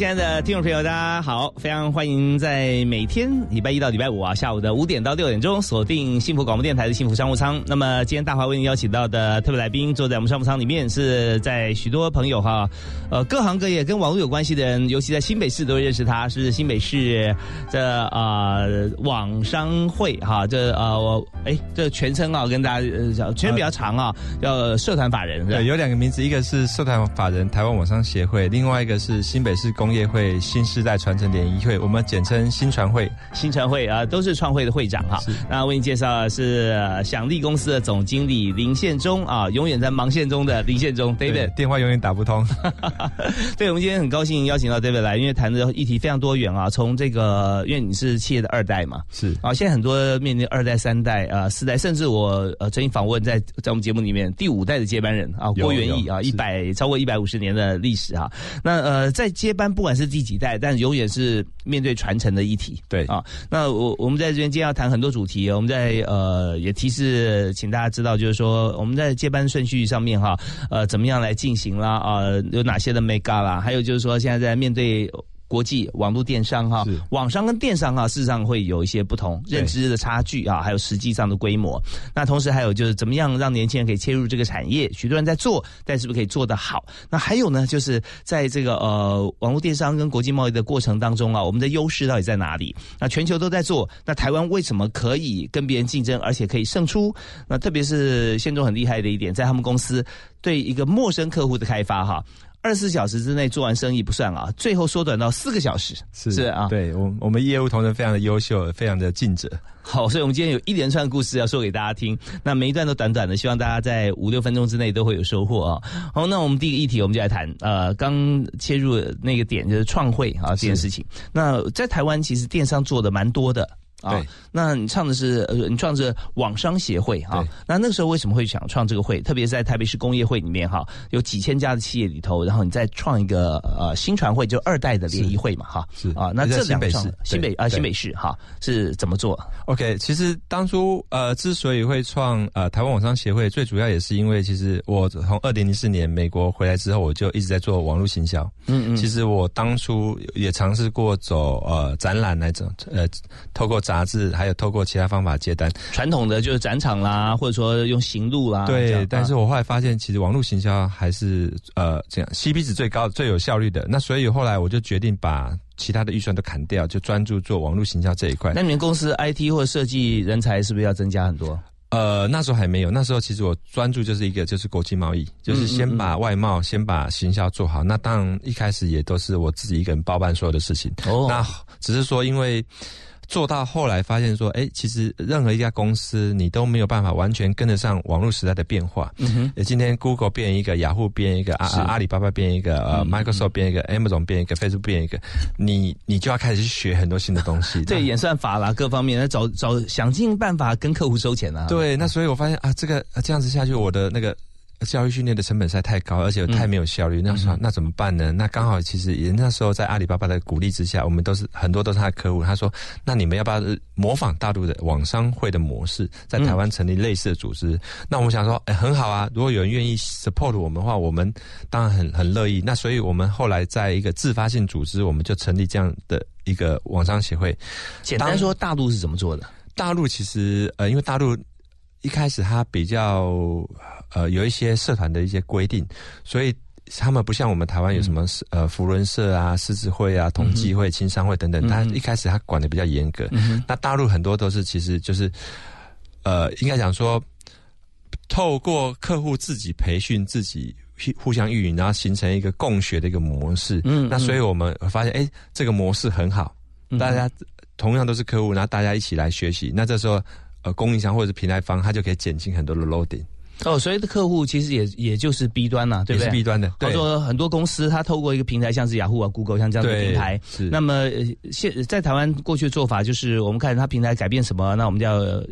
亲爱的听众朋友，大家好！非常欢迎在每天礼拜一到礼拜五啊，下午的五点到六点钟锁定幸福广播电台的幸福商务舱。那么今天大华为您邀请到的特别来宾，坐在我们商务舱里面，是在许多朋友哈，呃，各行各业跟网络有关系的人，尤其在新北市都认识他，是新北市的啊网商会哈，这啊我哎这全称啊跟大家呃，全称比较长啊，叫社团法人。对，有两个名字，一个是社团法人台湾网商协会，另外一个是新北市公。工业会新时代传承联谊会，我们简称新传会。新传会啊，都是创会的会长哈。那为你介绍的是享利公司的总经理林宪忠啊，永远在忙线中的林宪忠，David，电话永远打不通。对，我们今天很高兴邀请到 David 来，因为谈的议题非常多元啊。从这个，因为你是企业的二代嘛，是啊，现在很多面临二代、三代啊、四代，甚至我呃曾经访问在在我们节目里面第五代的接班人啊，郭元义啊，一百超过一百五十年的历史哈。那呃，在接班。不管是第几代，但永远是面对传承的议题。对啊，那我我们在这边今天要谈很多主题，我们在呃也提示，请大家知道，就是说我们在接班顺序上面哈，呃怎么样来进行啦啊，有哪些的 make up 啦，还有就是说现在在面对。国际网络电商哈，网商跟电商哈，事实上会有一些不同认知的差距啊，还有实际上的规模。那同时还有就是怎么样让年轻人可以切入这个产业？许多人在做，但是不是可以做得好？那还有呢，就是在这个呃网络电商跟国际贸易的过程当中啊，我们的优势到底在哪里？那全球都在做，那台湾为什么可以跟别人竞争，而且可以胜出？那特别是现中很厉害的一点，在他们公司对一个陌生客户的开发哈。二十四小时之内做完生意不算啊，最后缩短到四个小时，是啊，对我我们业务同仁非常的优秀，非常的尽责。好，所以我们今天有一连串故事要说给大家听，那每一段都短短的，希望大家在五六分钟之内都会有收获啊。好，那我们第一个议题，我们就来谈，呃，刚切入那个点就是创汇啊这件事情。那在台湾其实电商做的蛮多的。啊，那你创的是呃，你创的是网商协会啊。那那个时候为什么会想创这个会？特别是在台北市工业会里面哈，有几千家的企业里头，然后你再创一个呃新传会，就二代的联谊会嘛哈。是啊，那这两个新北啊新北市哈是怎么做？OK，其实当初呃之所以会创呃台湾网商协会，最主要也是因为其实我从二零零四年美国回来之后，我就一直在做网络行销。嗯嗯。其实我当初也尝试过走呃展览那种呃透过。杂志还有透过其他方法接单，传统的就是展场啦，或者说用行路啦。对，但是我后来发现，其实网络行销还是呃这样，CP 值最高、最有效率的。那所以后来我就决定把其他的预算都砍掉，就专注做网络行销这一块。那你们公司 IT 或设计人才是不是要增加很多？呃，那时候还没有。那时候其实我专注就是一个就是国际贸易，就是先把外贸、先把行销做好。那当然一开始也都是我自己一个人包办所有的事情。哦，那只是说因为。做到后来发现说，哎，其实任何一家公司你都没有办法完全跟得上网络时代的变化。嗯哼，今天 Google 变一个，雅虎变一个，阿阿里巴巴变一个，呃，Microsoft 变一个，Amazon 变一个，Facebook 变一个，你你就要开始去学很多新的东西。对，演算法啦，各方面，那找找想尽办法跟客户收钱啊。对，那所以我发现啊，这个这样子下去，我的那个。教育训练的成本实在太高，而且太没有效率。那说那怎么办呢？那刚好其实也那时候在阿里巴巴的鼓励之下，我们都是很多都是他的客户。他说：“那你们要不要模仿大陆的网商会的模式，在台湾成立类似的组织？”那我们想说，哎，很好啊！如果有人愿意 support 我们的话，我们当然很很乐意。那所以我们后来在一个自发性组织，我们就成立这样的一个网商协会。简单说，大陆是怎么做的？大陆其实呃，因为大陆。一开始他比较呃有一些社团的一些规定，所以他们不像我们台湾有什么呃福伦社啊、狮子会啊、同济会、青商会等等，他一开始他管的比较严格。那大陆很多都是其实就是呃应该讲说，透过客户自己培训自己互相运营，然后形成一个共学的一个模式。嗯，那所以我们发现哎这个模式很好，大家同样都是客户，然后大家一起来学习。那这时候。呃，供应商或者是平台方，它就可以减轻很多的 loading。哦，所以的客户其实也也就是 B 端呐，对不对也是 B 端的。对，他说很多公司它透过一个平台，像是雅虎啊、Google 像这样的平台，是那么呃现在台湾过去的做法就是，我们看它平台改变什么，那我们就要呃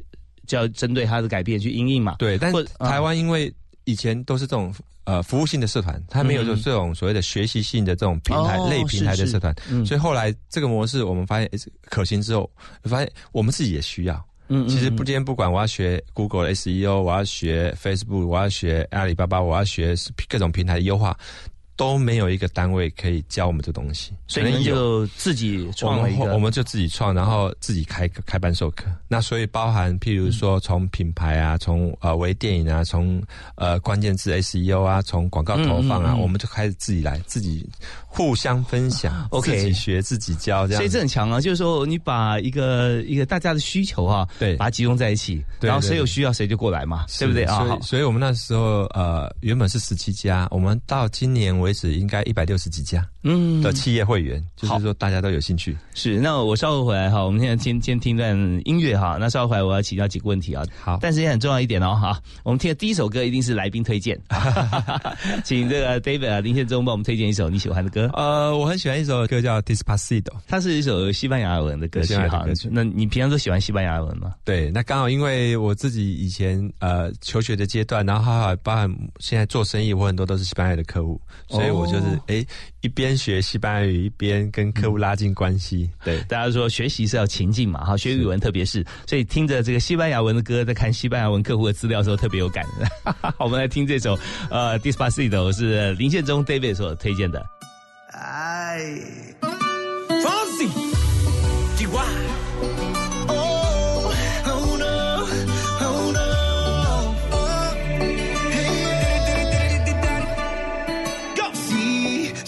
就要针对它的改变去应应嘛。对，但台湾因为以前都是这种呃服务性的社团，它没有嗯这种所谓的学习性的这种平台、哦类平台的社团，嗯所以后来这个模式我们发现可行之后，发现我们自己也需要。嗯其实不，今天不管我要学 Google SEO，我要学 Facebook，我要学阿里巴巴，我要学各种平台的优化，都没有一个单位可以教我们这东西。所以就自己创了一个，们我们就自己创，然后自己开开班授课。那所以包含譬如说从品牌啊，从呃微电影啊，从呃关键字 SEO 啊，从广告投放啊，嗯嗯嗯我们就开始自己来，自己互相分享 OK 自己学自己教这样。所以这很强啊，就是说你把一个一个大家的需求啊，对把它集中在一起，然后谁有需要谁就过来嘛，对不对啊？好所以，所以我们那时候呃，原本是十七家，我们到今年为为止应该一百六十几家。嗯的企业会员，就是说大家都有兴趣。是，那我稍后回来哈，我们现在先先听段音乐哈，那稍后回来我要请教几个问题啊。好，但是也很重要一点哦哈，我们听的第一首歌一定是来宾推荐，请这个 David 啊林宪忠帮我们推荐一首你喜欢的歌。呃，我很喜欢一首歌叫《Despacito》。它是一首西班牙文的歌曲哈那你平常都喜欢西班牙文吗？对，那刚好因为我自己以前呃求学的阶段，然后还有包含现在做生意，我很多都是西班牙的客户，所以我就是哦哎、一边学西班牙语，一边跟客户拉近关系。对，大家说学习是要情境嘛，哈，学语文特别是，所以听着这个西班牙文的歌，在看西班牙文客户的资料的时候特别有感。我们来听这首呃《Despacito》是林宪忠 David 所推荐的。Fonsi. Chihuahua.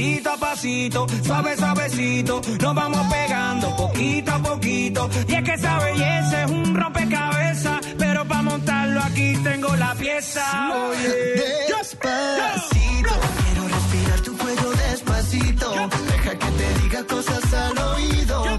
Pasito a pasito, suave, suavecito. Nos vamos pegando poquito a poquito. Y es que esa belleza es un rompecabezas. Pero para montarlo aquí tengo la pieza. Oye. Despacito, quiero respirar tu cuello despacito. Deja que te diga cosas al oído,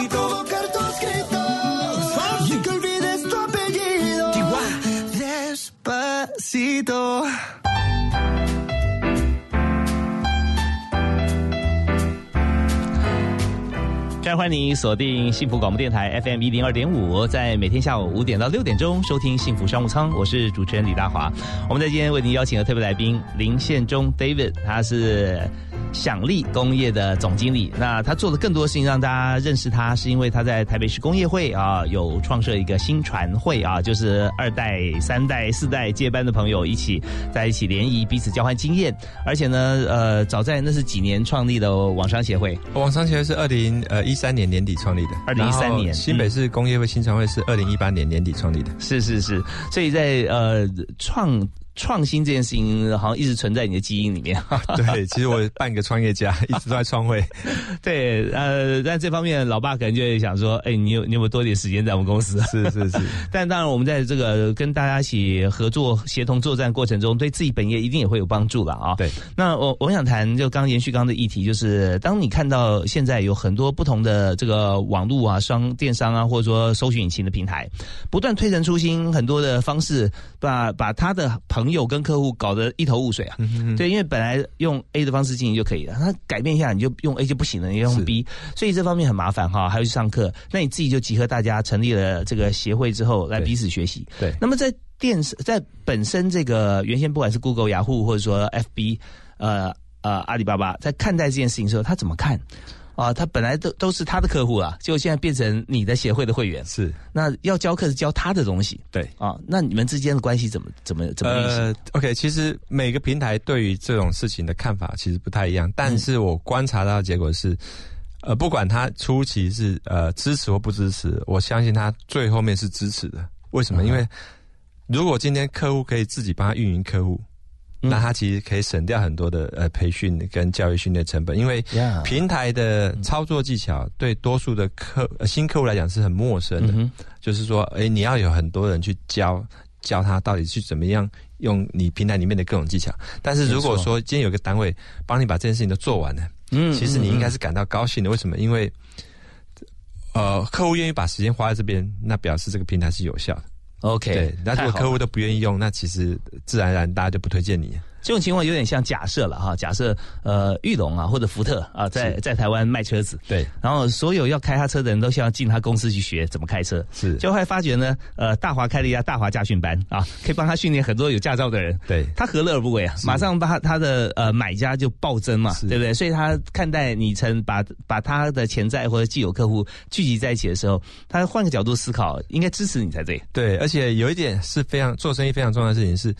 欢迎你锁定幸福广播电台 FM 一零二点五，在每天下午五点到六点钟收听幸福商务舱，我是主持人李大华。我们在今天为您邀请的特别来宾林宪忠 David，他是享利工业的总经理。那他做的更多的事情让大家认识他，是因为他在台北市工业会啊有创设一个新传会啊，就是二代、三代、四代接班的朋友一起在一起联谊，彼此交换经验。而且呢，呃，早在那是几年创立的网商协会，网商协会是二零呃一三年年底创立的，二零一三年新北市工业会新传会是二零一八年年底创立的。是是是，所以在呃创创新这件事情，好像一直存在你的基因里面。对，其实我半个创业家，一直都在创会。对，呃，但这方面老爸可能就会想说，哎，你有你有没有多点时间在我们公司？是是是，但当然，我们在这个跟大家一起合作、协同作战过程中，对自己本业一定也会有帮助了啊。对。那我我想谈，就刚延续刚刚的议题，就是当你看到现在有很多不同的这个网络啊、商电商啊，或者说搜寻引擎的平台，不断推陈出新，很多的方式把把他的朋友跟客户搞得一头雾水啊。对，因为本来用 A 的方式进行就可以了，他改变一下你就用 A 就不行了，你要用 B，所以这方面很麻烦哈。还要去上课，那你自己就集合大家成立了这个协会之后，来彼此学习。对那么在电视在本身这个原先不管是 Google、雅虎或者说 FB，呃呃阿里巴巴，在看待这件事情的时候，他怎么看？啊，他本来都都是他的客户啊，结果现在变成你的协会的会员，是那要教课是教他的东西对。啊，那你们之间的关系怎么怎么怎么运行？呃，OK，其实每个平台对于这种事情的看法其实不太一样，但是我观察到的结果是，呃，不管他初期是呃支持或不支持，我相信他最后面是支持的。为什么？因为如果今天客户可以自己帮他运营客户，那他其实可以省掉很多的呃培训跟教育训练成本，因为平台的操作技巧对多数的客、呃新客户来讲是很陌生的。嗯就是说，哎，你要有很多人去教教他到底去怎么样用你平台里面的各种技巧。但是如果说今天有个单位帮你把这件事情都做完了，嗯其实你应该是感到高兴的。为什么？因为呃，客户愿意把时间花在这边，那表示这个平台是有效的。OK，对，那如果客户都不愿意用，那其实自然而然大家就不推荐你。这种情况有点像假设了哈，假设呃玉龙啊或者福特啊在在台湾卖车子，对，然后所有要开他车的人都想要进他公司去学怎么开车，是。就会发觉呢，呃，大华开了一家大华驾训班啊，可以帮他训练很多有驾照的人。对。他何乐而不为啊？马上把他他的呃买家就暴增嘛，对不对？所以他看待你曾把把他的潜在或者既有客户聚集在一起的时候，他换个角度思考，应该支持你才对。对，而且有一点是非常做生意非常重要的事情是，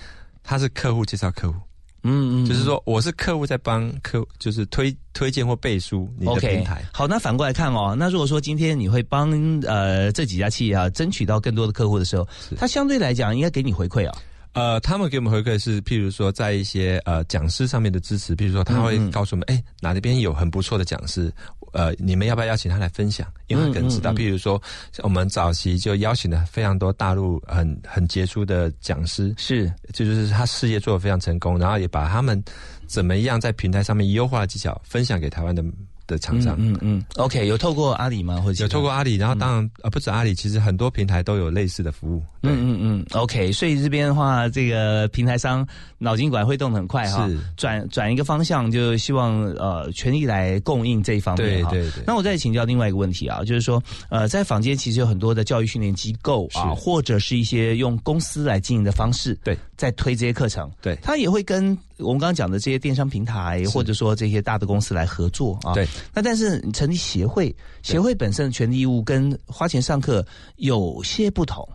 他是客户介绍客户，嗯嗯，就是说我是客户在帮客，就是推推荐或背书你的平台。好，那反过来看哦，那如果说今天你会帮呃这几家企业啊争取到更多的客户的时候，他相对来讲应该给你回馈啊。呃，他们给我们回馈是，譬如说在一些呃讲师上面的支持，譬如说他会告诉我们，哎、哪里边有很不错的讲师，呃，你们要不要邀请他来分享？因为他可能知道，嗯嗯嗯譬如说我们早期就邀请了非常多大陆很很杰出的讲师，是，这就是他事业做得非常成功，然后也把他们怎么样在平台上面优化的技巧分享给台湾的的厂商。嗯嗯，OK，有透过阿里吗？或者有透过阿里，然后当然、呃不止阿里，其实很多平台都有类似的服务。嗯嗯嗯，OK，所以这边的话，这个平台商脑筋管会动的很快哈。是，转转一个方向，就希望呃全力来供应这一方面哈。对对对。那我再请教另外一个问题啊，就是说呃，在坊间其实有很多的教育训练机构啊，或者是一些用公司来经营的方式，对，在推这些课程，对。他也会跟我们刚刚讲的这些电商平台或者说这些大的公司来合作啊。对，那但是你成立协会，协会本身的权利义务跟花钱上课有些不同。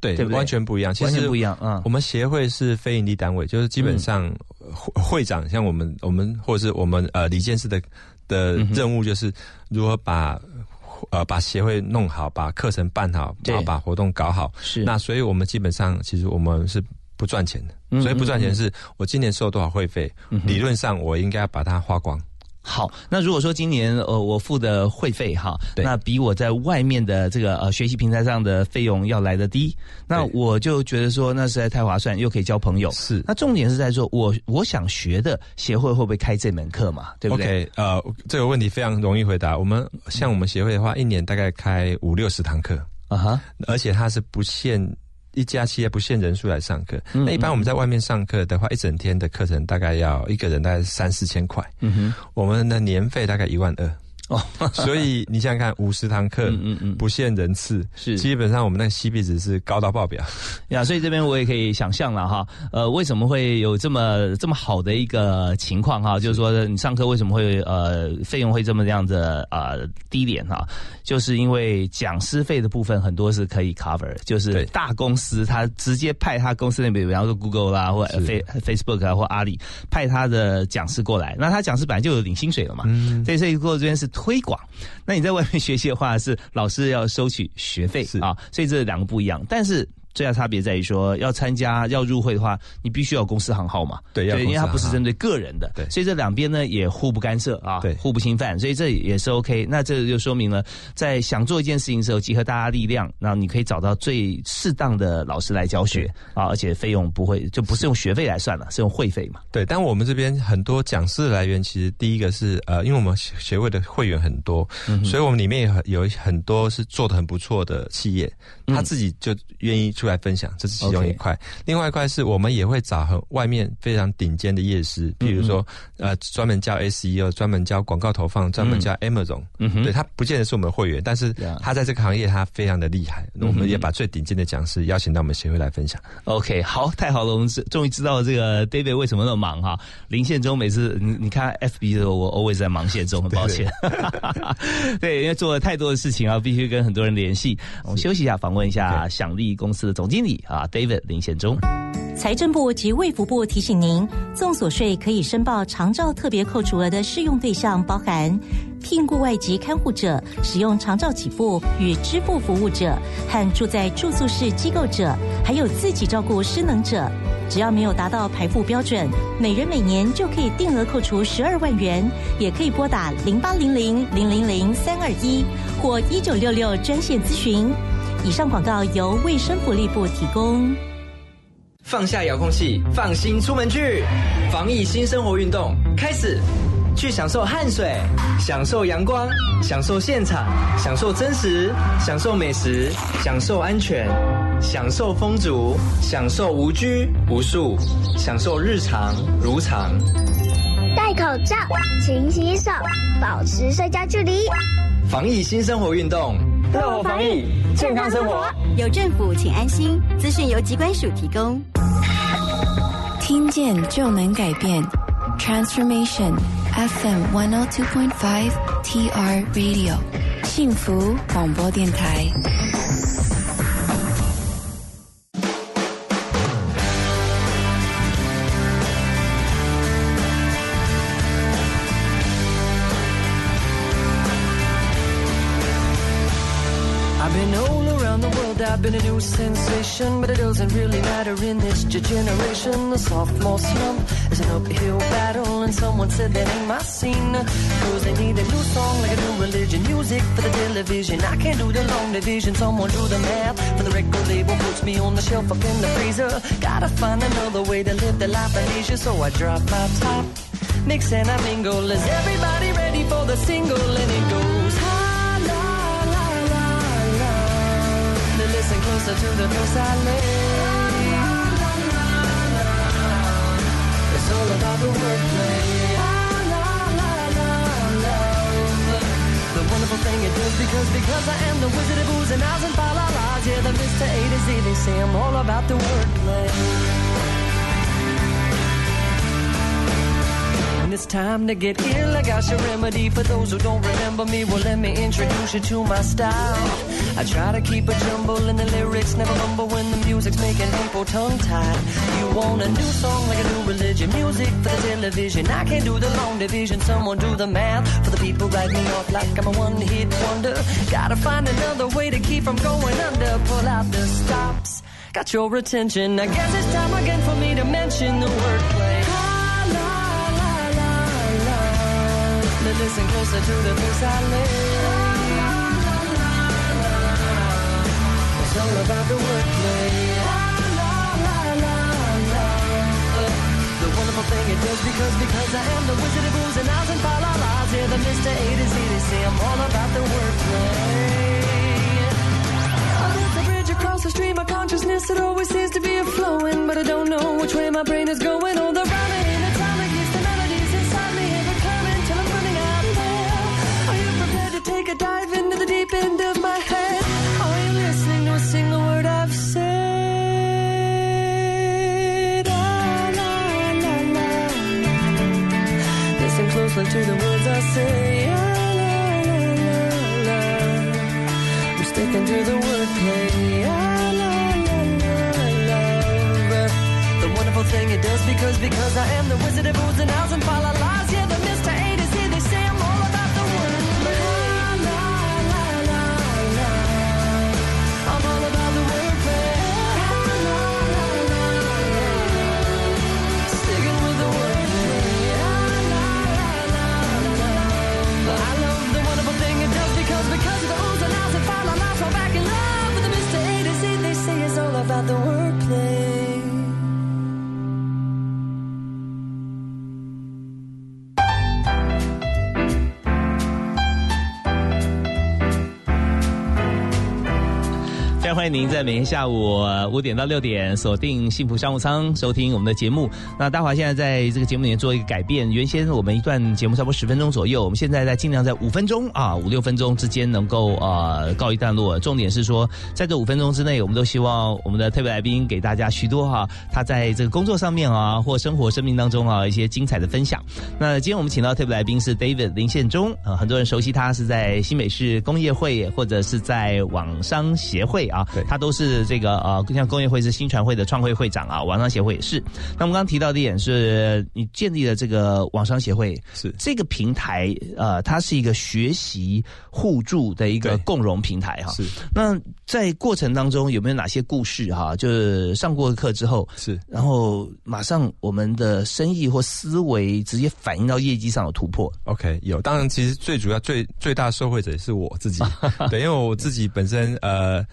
对，对不对完全不一样。其实不一样嗯我们协会是非营利单位，就是基本上会会长像我们我们或者是我们呃李监事的的任务就是如何把呃把协会弄好，把课程办好，然后把活动搞好。是那所以我们基本上其实我们是不赚钱的，嗯所以不赚钱是我今年收多少会费，理论上我应该要把它花光。好，那如果说今年呃我付的会费哈，那比我在外面的这个呃学习平台上的费用要来的低，那我就觉得说那实在太划算，又可以交朋友。是那重点是在说我我想学的协会会不会开这门课嘛？对不对 OK，呃，这个问题非常容易回答。我们像我们协会的话，一年大概开五六十堂课，啊哈，而且它是不限一家企业不限人数来上课。嗯那一般我们在外面上课的话，一整天的课程大概要一个人大概三四千块，嗯哼，我们的年费大概一万二。哦，所以你想想看，五十堂课，嗯嗯嗯。不限人次，是。基本上我们那个 CP 值是高到爆表。呀，所以这边我也可以想象了哈，呃，为什么会有这么这么好的一个情况哈？就是说你上课为什么会呃费用会这么样的呃低廉哈？就是因为讲师费的部分很多是可以 cover，就是大公司他直接派他公司那边，比方说 Google 啦或 Face Facebook 啊或阿里派他的讲师过来，那他讲师本来就有领薪水了嘛，嗯，所以这一过这边是推广。那你在外面学习的话，是老师要收取学费是啊，所以这两个不一样。但是最大差别在于说，要参加要入会的话，你必须要有公司行号嘛。对要因为它不是针对个人的，对所以这两边呢也互不干涉啊，对互不侵犯，所以这也是 OK。那这就说明了，在想做一件事情的时候，集合大家力量，然后你可以找到最适当的老师来教学啊，而且费用不会就不是用学费来算了，是用会费嘛。对，但我们这边很多讲师的来源，其实第一个是呃，因为我们学会的会员很多，嗯所以我们里面有很有很多是做的很不错的企业，他自己就愿意出来分享，这是其中一块。另外一块是我们也会找很外面非常顶尖的业师，譬如说呃，专门教 SEO，专门教广告投放，专门教 Amazon。对他不见得是我们会员，但是他在这个行业他非常的厉害，我们也把最顶尖的讲师邀请到我们协会来分享。OK，好，太好了，我们是终于知道这个 David 为什么那么忙哈。林宪忠每次你你看 FB 的时候，我 always 在忙宪忠，很抱歉。对，因为做了太多的事情啊，必须跟很多人联系。我们休息一下，访问一下享利公司的总经理啊，David 林宪忠。财政部及卫福部提醒您，综所税可以申报长照特别扣除额的适用对象包含聘雇外籍看护者、使用长照起步与支付服务者和住在住宿式机构者，还有自己照顾失能者。只要没有达到排付标准，每人每年就可以定额扣除十二万元，也可以拨打零八零零零零零三二一或一九六六专线咨询。以上广告由卫生福利部提供。放下遥控器，放心出门去，防疫新生活运动开始。去享受汗水，享受阳光，享受现场，享受真实，享受美食，享受安全，享受风足，享受无拘无束，享受日常如常。戴口罩，勤洗手，保持社交距离。防疫新生活运动，乐活防疫，健康生活。有政府，请安心。资讯由机关署提供。听见就能改变，Transformation FM one hundred two point five TR Radio，幸福广播电台。I've been all around the world, I've been a new sensation, but it doesn't really matter in this generation. The sophomore slump is an uphill battle, and someone said that ain't my scene. Cause they need a new song like a new religion, music for the television. I can't do the long division, someone do the math. For the record label puts me on the shelf up in the freezer. Gotta find another way to live the life of leisure, so I drop my top. Mix and I mingle. Is everybody ready for the single? And it goes closer to the notes I lay. It's all about the wordplay. The wonderful thing it does because because I am the wizard of booze and ows and fa la la's. Yeah, the Mr. A to Z. They say I'm all about the wordplay. It's time to get ill. I got your remedy for those who don't remember me. Well, let me introduce you to my style. I try to keep a jumble in the lyrics, never mumble when the music's making people tongue tied. You want a new song like a new religion, music for the television. I can't do the long division, someone do the math for the people write me off like I'm a one hit wonder. Gotta find another way to keep from going under. Pull out the stops, got your attention. I guess it's time again for me to mention the wordplay. Listen closer to the verse I lay. It's all about the wordplay. La, la, la, la, la. The wonderful thing it does because because I am the wizard of oohs and ahs and fa la la's. Yeah, the Mr. A to Z to say I'm all about the wordplay. Oh, there's a bridge across the stream of consciousness that always seems to be a flowing, but I don't know which way my brain is going. And the to the words I say. La, la, la, la, la. I'm sticking to the wordplay. La, la, la, la, love. The wonderful thing it does because because I am the wizard of oohs and ahs and fa la la's. Yeah, 欢迎您在每天下午五点到六点锁定幸福商务舱收听我们的节目。那大华现在在这个节目里面做一个改变，原先我们一段节目差不多十分钟左右，我们现在在尽量在五分钟啊五六分钟之间能够呃告一段落。重点是说，在这五分钟之内，我们都希望我们的特别来宾给大家许多哈、他在这个工作上面啊或生活生命当中啊一些精彩的分享。那今天我们请到特别来宾是 David 林宪忠啊、很多人熟悉他是在新北市工业会或者是在网商协会啊，他都是这个呃，像工业会是新传会的创会会长啊，网商协会也是。那我们刚刚提到的一点是，你建立了这个网商协会，是这个平台，呃，它是一个学习互助的一个共融平台哈。是。那在过程当中有没有哪些故事哈？就是上过课之后，是，然后马上我们的生意或思维直接反映到业绩上有突破。OK，有，当然，其实最主要、最最大受惠者是我自己，对，因为我自己本身呃，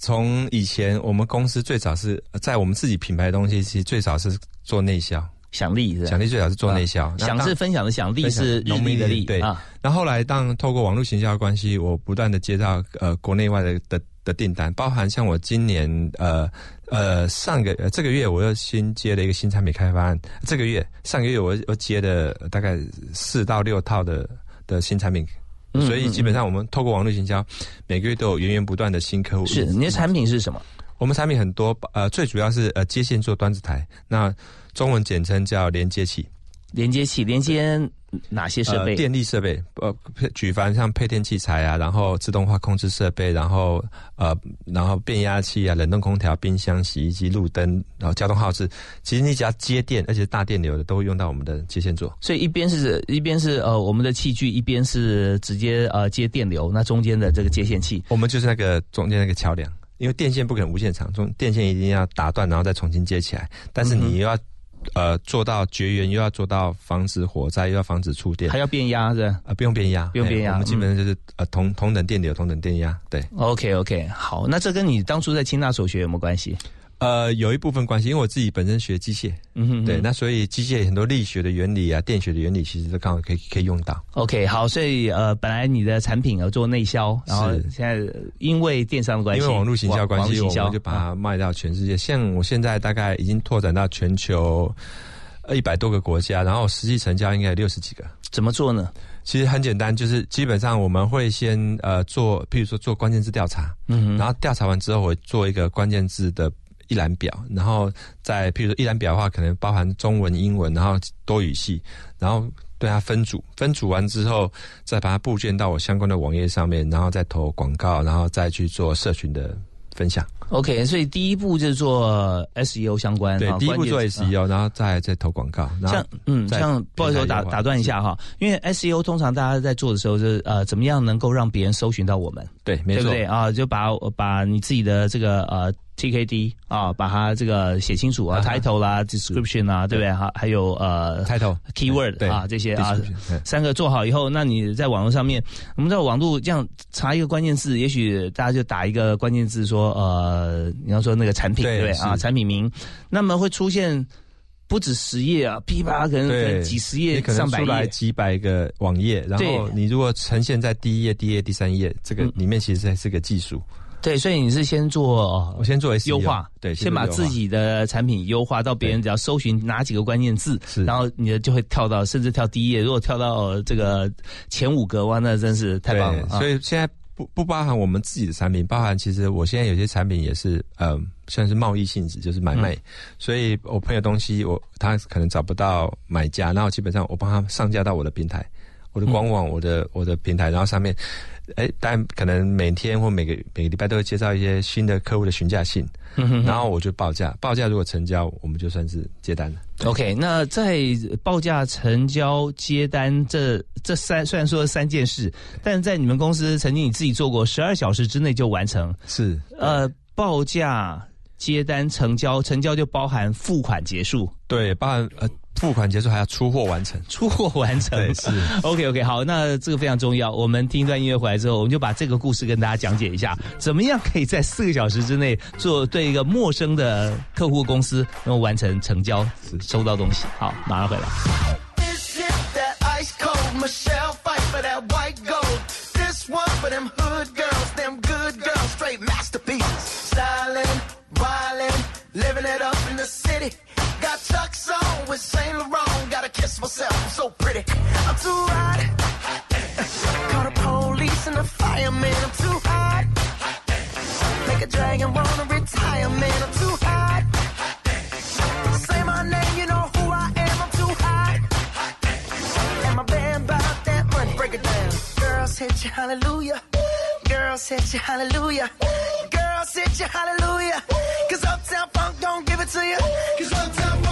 从以前我们公司最早是在我们自己品牌的东西，其实最早是做内销，想力是吧想力最早是做内销，想是分享的想，力是日农民的力对啊。那后来当透过网络行销的关系，我不断的接到呃国内外的的的订单，包含像我今年呃呃上个呃这个月我又新接了一个新产品开发案，这个月上个月我又接了大概四到六套的的新产品。嗯所以基本上我们透过网络行销，每个月都有源源不断的新客户。是你的产品是什么？我们产品很多，呃，最主要是呃接线做端子台，那中文简称叫连接器。连接器连接哪些设备？呃、电力设备，呃，举凡像配电器材啊，然后自动化控制设备，然后呃，然后变压器啊、冷冻空调、冰箱、洗衣机、路灯，然后交通耗资，其实你只要接电，而且大电流的，都会用到我们的接线座。所以一边是一边是呃我们的器具，一边是直接呃接电流，那中间的这个接线器，我们就是那个中间那个桥梁，因为电线不可能无限长，中电线一定要打断，然后再重新接起来，但是你又要。呃，做到绝缘，又要做到防止火灾，又要防止触电，还要变压是吧？啊、不用变压，不用变压哎我们基本上就是、呃同同等电流，同等电压，对。OK OK，好，那这跟你当初在清大所学有没有关系？呃，有一部分关系，因为我自己本身学机械，嗯哼哼对，那所以机械很多力学的原理啊、电学的原理，其实都刚好可以可以用到。OK，好，所以呃，本来你的产品要做内销，然后现在因为电商的关系，因为网络行销关系，我们就把它卖到全世界。像我现在大概已经拓展到全球一百多个国家，然后实际成交应该有六十几个。怎么做呢？其实很简单，就是基本上我们会先呃做，譬如说做关键字调查，嗯哼然后调查完之后，我做一个关键字的一览表，然后再譬如说一览表的话，可能包含中文、英文，然后多语系，然后对它分组，分组完之后，再把它布建到我相关的网页上面，然后再投广告，然后再去做社群的分享。OK，所以第一步就是做 SEO 相关，哈，对第一步做 SEO，然后再再投广告，像嗯，像不好意思，我打打断一下哈，因为 SEO 通常大家在做的时候是呃，怎么样能够让别人搜寻到我们，对，没错，对不对？啊？就把把你自己的这个呃 TKD 啊，把它这个写清楚啊，title 啦，description 啊，对。不对？哈，还有呃 title keyword 啊这些啊三个做好以后，那你在网络上面，我们在网络这样查一个关键字，也许大家就打一个关键字说呃，你要说那个产品对对不对？啊？产品名，那么会出现不止十页啊，噼啪可能可能对，几十页上百出来。几百个网页，然后你如果呈现在第一页、第一页、第三页，这个嗯。里面其实还是个技术。对，所以你是先做我先做优化，对，先把自己的产品优化到别人只要搜寻哪几个关键字，是然后你的就会跳到甚至跳第一页。如果跳到这个前五格，哇，那真是太棒了！所以现在不不包含我们自己的产品，包含其实我现在有些产品也是呃，算是贸易性质，就是买卖。嗯所以我朋友东西我他可能找不到买家，然后基本上我帮他上架到我的平台，我的官网，我的我的平台，然后上面，哎，但可能每天或每个每个礼拜都会介绍一些新的客户的询价信，嗯然后我就报价，报价如果成交，我们就算是接单了。OK，那在报价、成交、接单这这三虽然说三件事，但是在你们公司曾经你自己做过，十二小时之内就完成。是，呃，报价、接单、成交，成交就包含付款结束。对，包含呃付款结束还要出货完成。出货完成。是 OK OK，好，那这个非常重要。我们听一段音乐回来之后，我们就把这个故事跟大家讲解一下，怎么样可以在四个小时之内做对一个陌生的客户公司能够完成成交，收到东西。好，马上回来。On with Saint Laurent. Gotta kiss myself, I'm so pretty. I'm too hot. Call the police and the fireman. I'm too hot. Make a dragon wanna retire, man. I'm too hot. Say my name, you know who I am. I'm too hot. And my band bought that money. Break it down. Girls hit you, hallelujah. Girls hit you, hallelujah. Girls hit you, hallelujah. Cause Uptown Funk don't give it to you. Cause Uptown Funk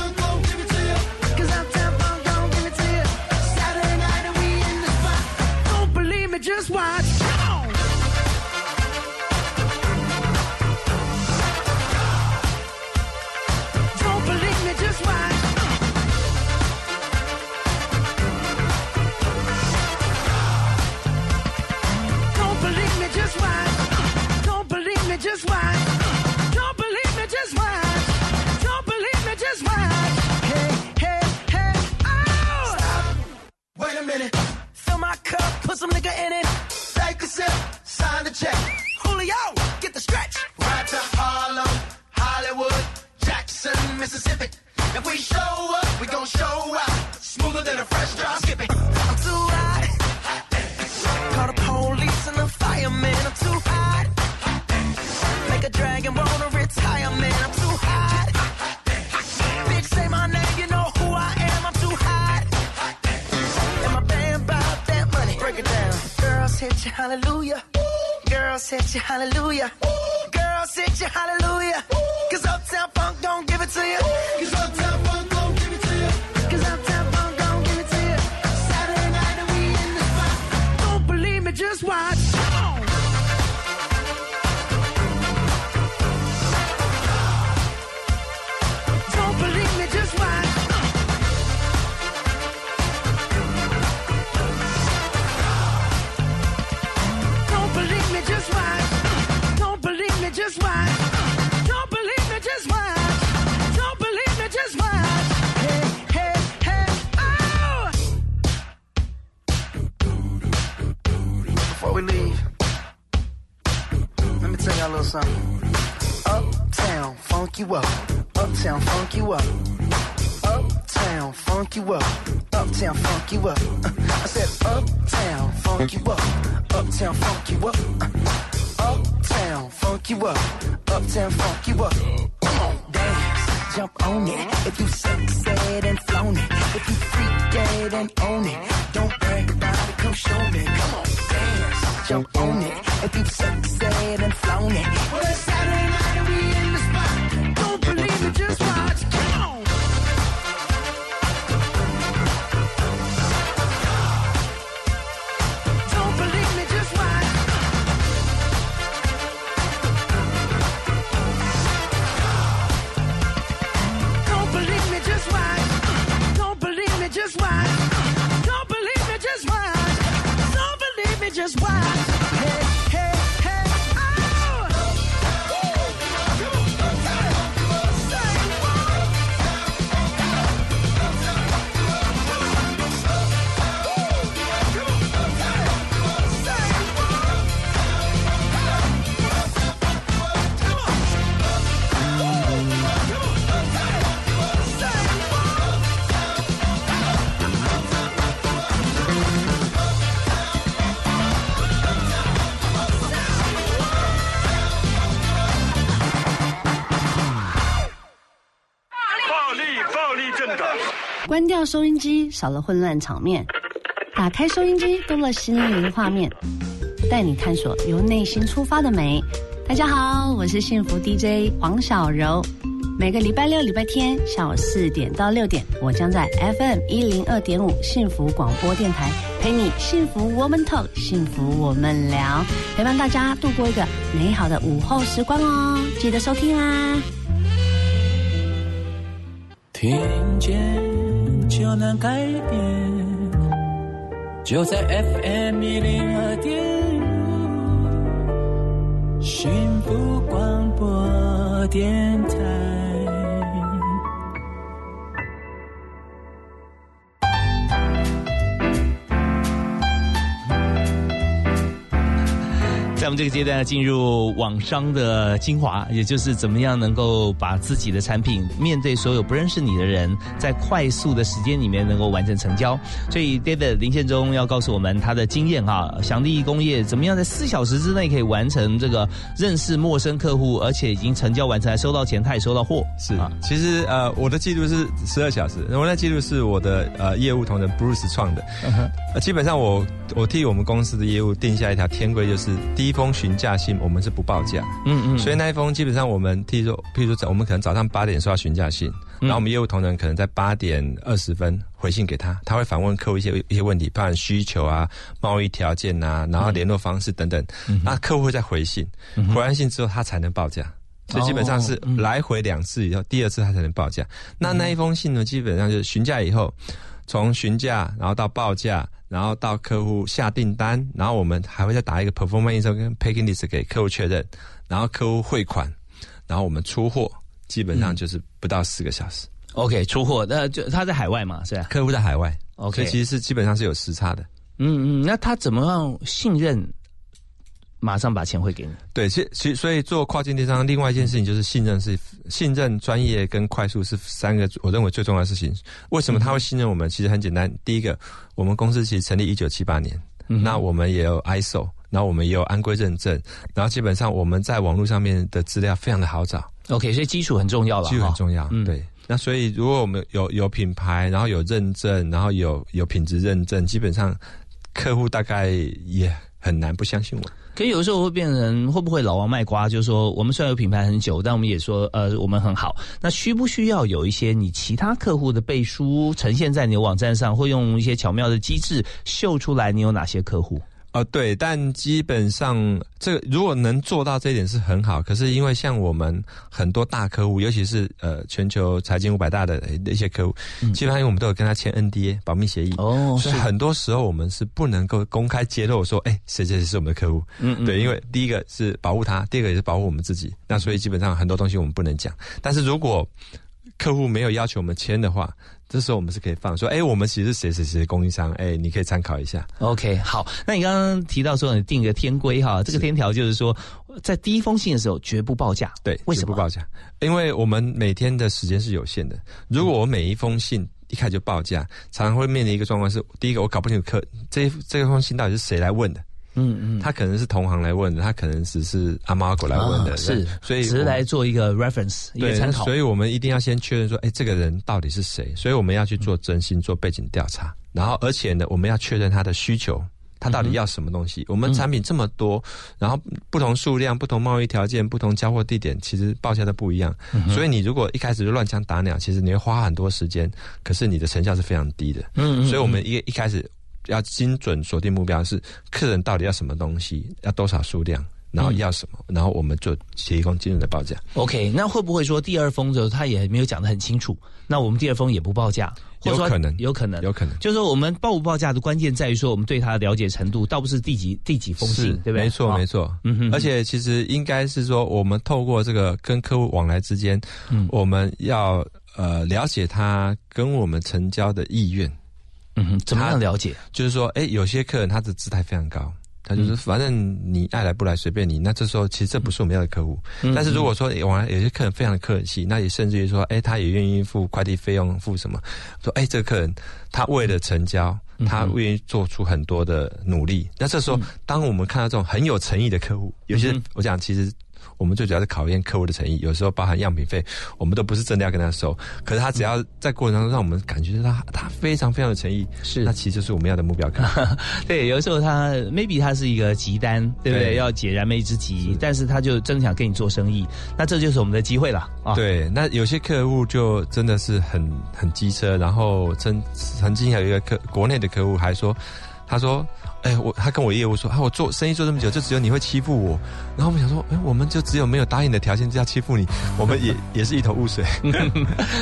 cup, put some nigga in it. Take a sip, sign the check. Julio, get the stretch. set you hallelujah. Ooh. Girl, set you hallelujah. Ooh. 少了混乱场面；打开收音机，多了心灵画面，带你探索由内心出发的美。大家好，我是幸福 DJ 黄小柔。每个礼拜六、礼拜天下午四点到六点，我将在 FM 一零二点五幸福广播电台陪你幸福我们 talk，幸福我们聊，陪伴大家度过一个美好的午后时光哦。记得收听啦。听见就能改变，就在 FM 一零二点五，幸福广播电台。我们这个阶段要进入网商的精华，也就是怎么样能够把自己的产品面对所有不认识你的人，在快速的时间里面能够完成成交。所以 David 林宪忠要告诉我们他的经验哈，祥利工业怎么样在四小时之内可以完成这个认识陌生客户，而且已经成交完成，还收到钱，他也收到货。是啊，其实呃，我的记录是十二小时，我那记录是我的呃业务同仁 Bruce 创的。呃，基本上我我替我们公司的业务定下一条天规，就是第一封询价信我们是不报价。嗯嗯，所以那一封基本上我们譬如说，譬如说我们可能早上八点收到询价信，然后我们业务同仁可能在八点二十分回信给他，他会反问客户一些一些问题，包含需求啊、贸易条件啊，然后联络方式等等，那客户会再回信，回完信之后他才能报价。所以基本上是来回两次以后，第二次他才能报价。那那一封信呢，基本上就是询价以后，从询价，然后到报价，然后到客户下订单，然后我们还会再打一个 performance 跟 packing list 给客户确认，然后客户汇款，然后我们出货，基本上就是不到四个小时。OK，出货，那就他在海外嘛，是吧？客户在海外 OK 所以其实是基本上是有时差的。嗯嗯，那他怎么样信任？马上把钱汇给你。对，其其所以做跨境电商，另外一件事情就是信任是信任、专业跟快速是三个我认为最重要的事情。为什么他会信任我们？其实很简单，第一个，我们公司其实成立一九七八年，嗯那我们也有 ISO，然后我们也有安规认证，然后基本上我们在网络上面的资料非常的好找，OK，所以基础很重要了，基础很重要，嗯对。那所以如果我们有有品牌，然后有认证，然后有有品质认证，基本上客户大概也很难不相信我。可有的时候会变成会不会老王卖瓜？就是说，我们虽然有品牌很久，但我们也说，呃，我们很好。那需不需要有一些你其他客户的背书呈现在你的网站上，会用一些巧妙的机制秀出来你有哪些客户？哦，对，但基本上这个如果能做到这一点是很好。可是因为像我们很多大客户，尤其是呃全球财经五百大的呃一些客户，基本上因为我们都有跟他签 NDA 保密协议，哦所以很多时候我们是不能够公开揭露说，哎，谁谁谁是我们的客户。嗯嗯对，因为第一个是保护他，第二个也是保护我们自己。那所以基本上很多东西我们不能讲。但是如果客户没有要求我们签的话，这时候我们是可以放说，哎，我们其实是谁谁谁的供应商，哎，你可以参考一下。OK，好，那你刚刚提到说你定一个天规哈，这个天条就是说，在第一封信的时候绝不报价。对，为什么不报价？因为我们每天的时间是有限的。如果我每一封信一开始就报价，常常会面临一个状况是：第一个，我搞不清楚客这这封信到底是谁来问的。嗯嗯，他可能是同行来问的，他可能只是阿猫阿狗来问的，啊是，所以只是来做一个 reference 一个对参考。所以我们一定要先确认说，哎，这个人到底是谁？所以我们要去做征信、做背景调查，然后而且呢，我们要确认他的需求。他到底要什么东西？我们产品这么多，然后不同数量、不同贸易条件、不同交货地点，其实报价都不一样。所以你如果一开始就乱枪打鸟，其实你会花很多时间，可是你的成效是非常低的。嗯嗯所以我们一一开始要精准锁定目标，是客人到底要什么东西，要多少数量，然后要什么，然后我们就提供精准的报价。OK，那会不会说第二封的时候他也没有讲得很清楚？那我们第二封也不报价，或者说有可能有可能，有可能。就是说我们报不报价的关键在于说我们对他的了解程度，倒不是第几第几封信，对不对？没错，啊没错。嗯哼而且其实应该是说，我们透过这个跟客户往来之间，嗯我们要呃了解他跟我们成交的意愿。嗯哼，怎么样了解？就是说，哎，有些客人他的姿态非常高。他就是，反正你爱来不来随便你。那这时候其实这不是我们要的客户。嗯但是如果说诶往有些客人非常的客气，那也甚至于说，哎，他也愿意付快递费用，付什么？说，哎，这个客人他为了成交，嗯他愿意做出很多的努力。那这时候，当我们看到这种很有诚意的客户，有些嗯我讲其实。我们最主要是考验客户的诚意，有时候包含样品费，我们都不是真的要跟他收，可是他只要在过程当中让我们感觉到他他非常非常有诚意，是那其实就是我们要的目标 客户。对，有的时候他 maybe 他是一个急单，对不对？对要解燃眉之急，但是他就真的想跟你做生意，那这就是我们的机会了啊！对，那有些客户就真的是很很机车，然后曾曾经有一个客国内的客户还说，他说。哎，我他跟我业务说啊，我做生意做这么久，就只有你会欺负我。然后我们想说，哎，我们就只有没有答应的条件就要欺负你，我们也 也是一头雾水。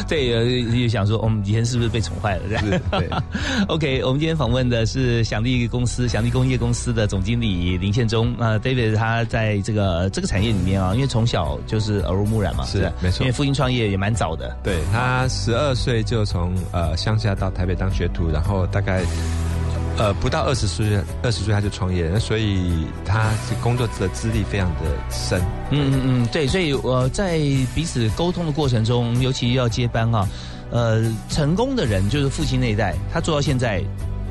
对，呃也想说，我们以前是不是被宠坏了？这样是，对。OK，我们今天访问的是祥利公司、祥利工业公司的总经理林宪忠。呃，David 他在这个这个产业里面啊，因为从小就是耳濡目染嘛，是吧没错因为父亲创业也蛮早的，对他十二岁就从呃乡下到台北当学徒，然后大概呃不到二十岁，二十岁他就创业，那所以他是工作的资历非常的深。嗯嗯嗯，对，所以我，在彼此沟通的过程中，尤其要接班啊，呃，成功的人就是父亲那一代，他做到现在。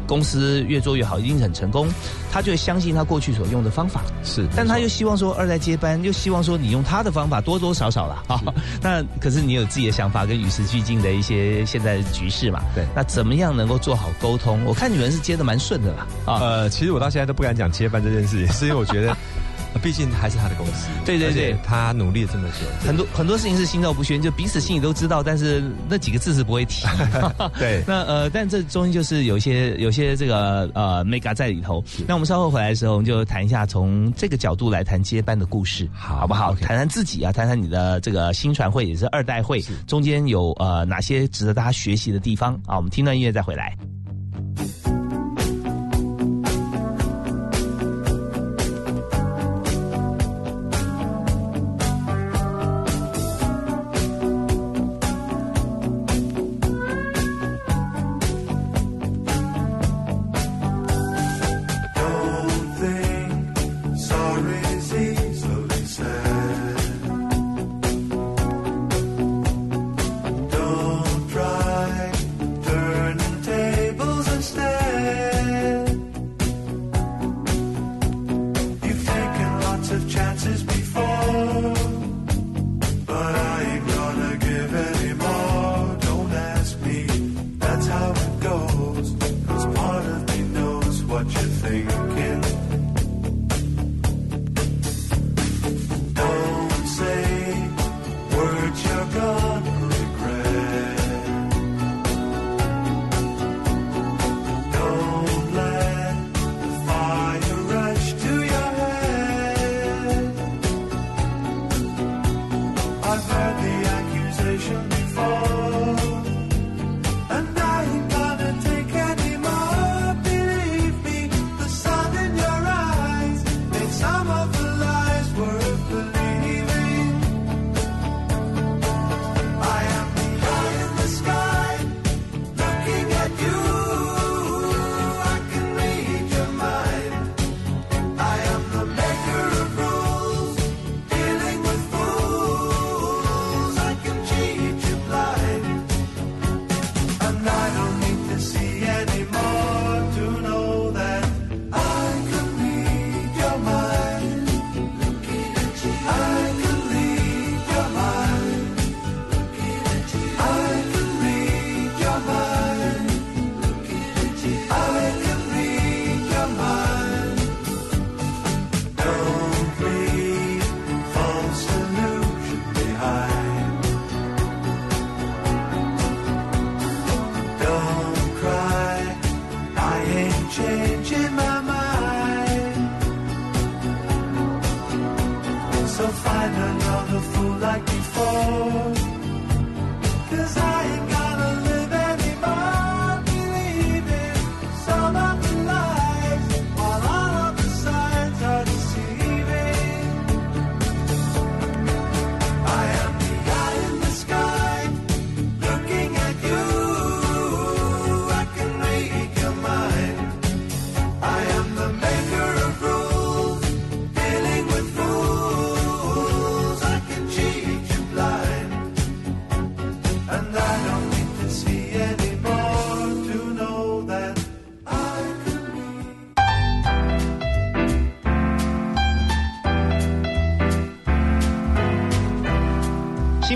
公司越做越好，一定很成功，他就会相信他过去所用的方法，是，但他又希望说二代接班，又希望说你用他的方法多多少少啦。啊。那可是你有自己的想法跟与时俱进的一些现在的局势嘛？对，那怎么样能够做好沟通？我看你们是接的蛮顺的啦。啊，呃，其实我到现在都不敢讲接班这件事情，是因为我觉得。毕竟还是他的公司，对对对，他努力了这么久，很多很多事情是心照不宣，就彼此心里都知道，但是那几个字是不会提。对，那呃，但这中间就是有些有些这个呃 mega 在里头。那我们稍后回来的时候，我们就谈一下从这个角度来谈接班的故事，好好不好？谈谈自己啊，谈谈你的这个新传会也是二代会中间有呃哪些值得大家学习的地方啊？我们听段音乐再回来。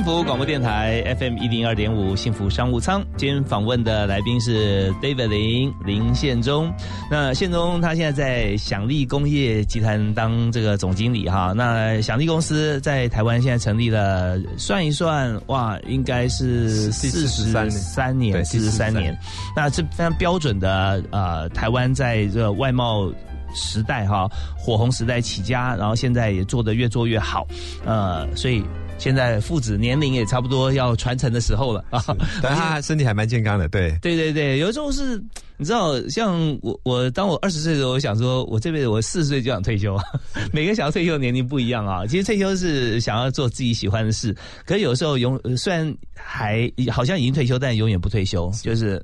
福广播电台 FM 一零二点五幸福商务舱，今天访问的来宾是 David 林林宪忠。那宪忠他现在在享利工业集团当这个总经理哈。那享利公司在台湾现在成立了，算一算哇，应该是四十三年，四十三年。那这非常标准的呃，台湾在这个外贸。时代哈，火红时代起家，然后现在也做得越做越好，呃，所以现在父子年龄也差不多要传承的时候了啊。但他身体还蛮健康的，对，对对对，有时候是，你知道，像我我当我二十岁的时候，我想说我这辈子我四十岁就想退休，每个想要退休的年龄不一样啊。其实退休是想要做自己喜欢的事，可是有时候永虽然还好像已经退休，但永远不退休，就是。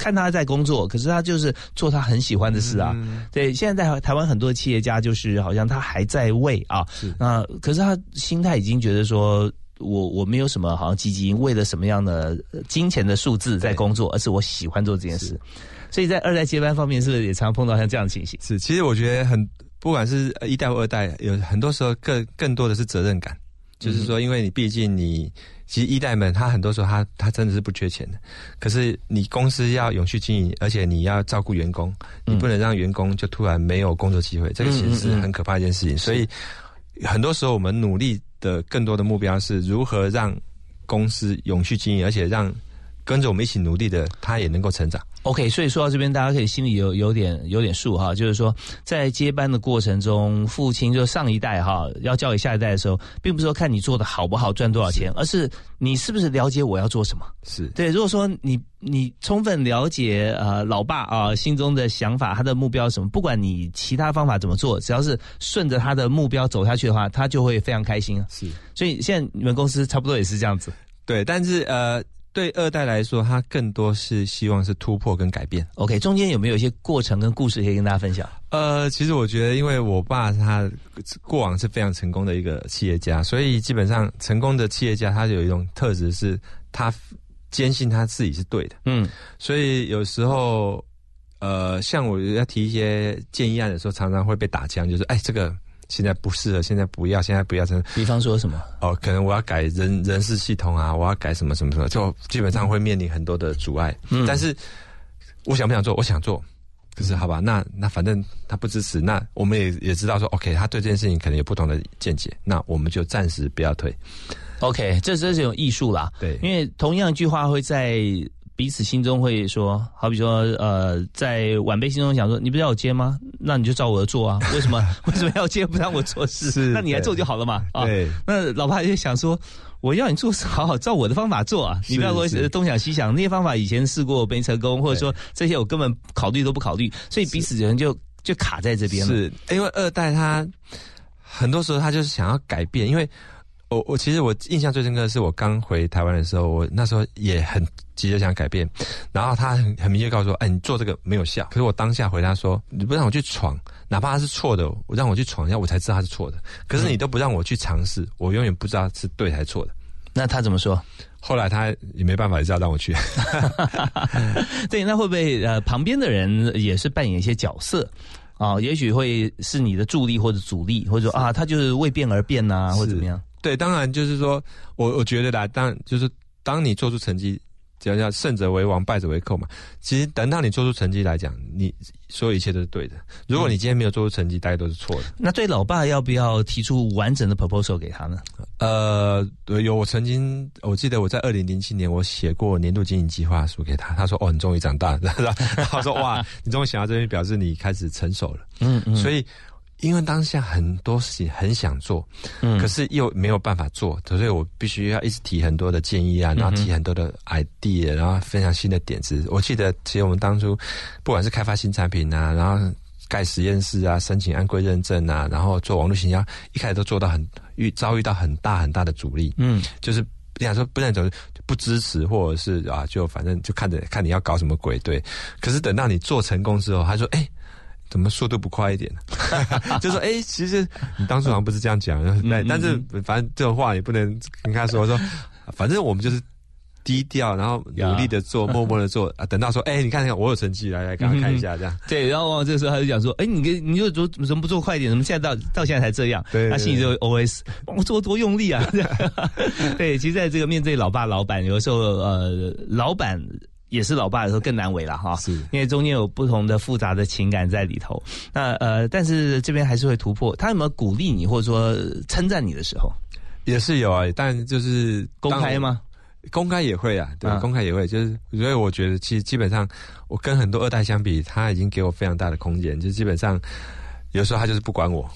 看他在工作，可是他就是做他很喜欢的事啊。对，现在在台湾很多企业家就是好像他还在为啊，那可是他心态已经觉得说，我我没有什么好像积极为了什么样的金钱的数字在工作，而是我喜欢做这件事。所以在二代接班方面，是不是也常常碰到像这样的情形？是，其实我觉得很不管是一代或二代，有很多时候更更多的是责任感，就是说，因为你毕竟你。其实一代们，他很多时候他他真的是不缺钱的，可是你公司要永续经营，而且你要照顾员工，你不能让员工就突然没有工作机会，这个其实是很可怕一件事情。所以很多时候我们努力的更多的目标是如何让公司永续经营，而且让。跟着我们一起努力的，他也能够成长。OK，所以说到这边，大家可以心里有有点有点数哈，就是说在接班的过程中，父亲就上一代哈要教给下一代的时候，并不是说看你做的好不好赚多少钱，而是你是不是了解我要做什么。是对，如果说你你充分了解呃老爸啊心中的想法，他的目标是什么，不管你其他方法怎么做，只要是顺着他的目标走下去的话，他就会非常开心啊。是，所以现在你们公司差不多也是这样子。对，但是呃。对二代来说，他更多是希望是突破跟改变。OK，中间有没有一些过程跟故事可以跟大家分享？呃，其实我觉得，因为我爸他过往是非常成功的一个企业家，所以基本上成功的企业家，他有一种特质是，他坚信他自己是对的。嗯，所以有时候，呃，像我要提一些建议案的时候，常常会被打枪，就是哎，这个。现在不适合，现在不要，现在不要。真比方说什么？哦，可能我要改人人事系统啊，我要改什么什么什么，就基本上会面临很多的阻碍。嗯，但是我想不想做？我想做，可是好吧，那那反正他不支持，那我们也也知道说，OK，他对这件事情可能有不同的见解，那我们就暂时不要退。OK，这这是一种艺术啦。对，因为同样一句话会在。彼此心中会说，好比说，呃，在晚辈心中想说，你不是要我接吗？那你就照我的做啊。为什么为什么要接不让我做事？那你来做就好了嘛。啊，那老爸就想说，我要你做事，好好照我的方法做啊。你不要说东想西想，那些方法以前试过没成功，或者说这些我根本考虑都不考虑，所以彼此人就就卡在这边了。是因为二代他很多时候他就是想要改变，因为。我我其实我印象最深刻的是我刚回台湾的时候，我那时候也很急着想改变，然后他很很明确告诉我，哎，你做这个没有效。可是我当下回答说，你不让我去闯，哪怕他是错的，我让我去闯一下，我才知道他是错的。可是你都不让我去尝试，我永远不知道是对还是错的。那他怎么说？后来他也没办法，也是要让我去。对，那会不会呃旁边的人也是扮演一些角色啊？也许会是你的助力或者阻力，或者说啊，他就是为变而变呐，或者怎么样？对，当然就是说，我我觉得啦，当就是当你做出成绩，只要叫胜者为王，败者为寇嘛。其实等到你做出成绩来讲，你所有一切都是对的。如果你今天没有做出成绩，大家都是错的。那对老爸要不要提出完整的 proposal 给他呢？呃，有，我曾经我记得我在二零零七年我写过年度经营计划书给他，他说：“哦，你终于长大了。”他说：“哇，你终于想到这边，表示你开始成熟了。”嗯嗯，所以。因为当下很多事情很想做，嗯，可是又没有办法做，所以我必须要一直提很多的建议啊，然后提很多的 idea，然后分享新的点子。我记得，其实我们当初不管是开发新产品啊，然后盖实验室啊，申请安规认证啊，然后做网络行销，一开始都做到很遇遭遇到很大很大的阻力，嗯，就是你想说不认走不支持，或者是啊，就反正就看着看你要搞什么鬼，对。可是等到你做成功之后，他说，哎。怎么速度不快一点？就说哎，其实你当初好像不是这样讲，但但是反正这种话也不能跟他说。说反正我们就是低调，然后努力的做，默默的做啊。等到说，哎，你看看我有成绩，来来，赶快看一下，这样。对，然后这个时候他就讲说，哎，你跟你就做怎么不做快一点？怎么现在到到现在才这样？对，他心里就 OS，我做多用力啊！对，其实在这个面对老爸老板，有的时候呃，老板也是老爸的时候更难为了哈，是因为中间有不同的复杂的情感在里头。那呃，但是这边还是会突破。他有没有鼓励你，或者说称赞你的时候？也是有啊，但就是公开吗？公开也会啊，对，嗯公开也会，就是所以我觉得其实基本上我跟很多二代相比，他已经给我非常大的空间，就基本上有时候他就是不管我。